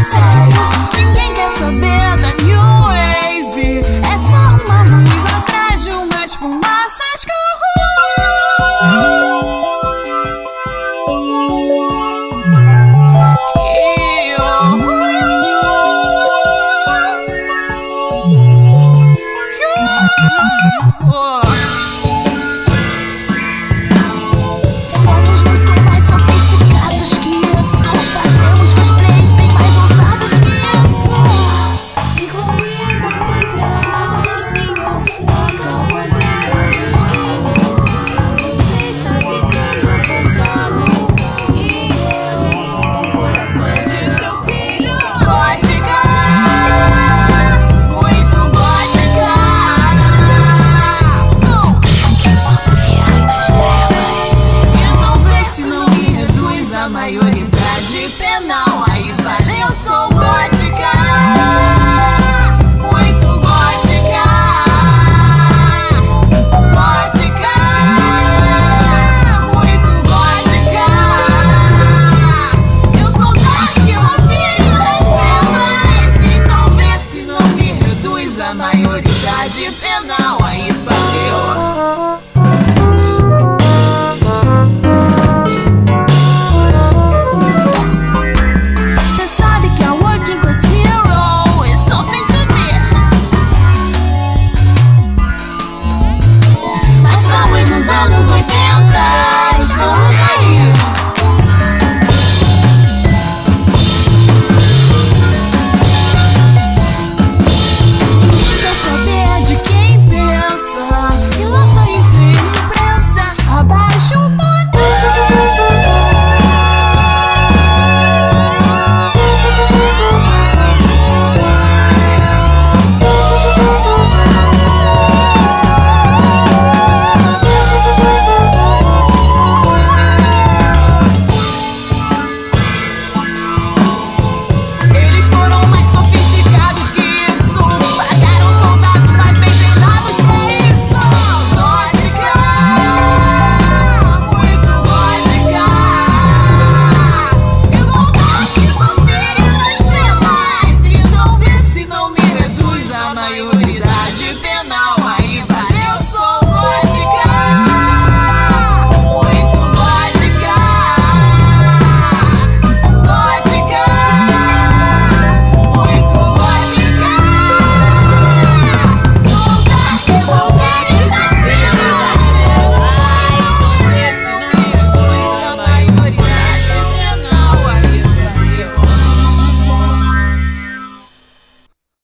yourself. You think I'm better than you. Would you feel that?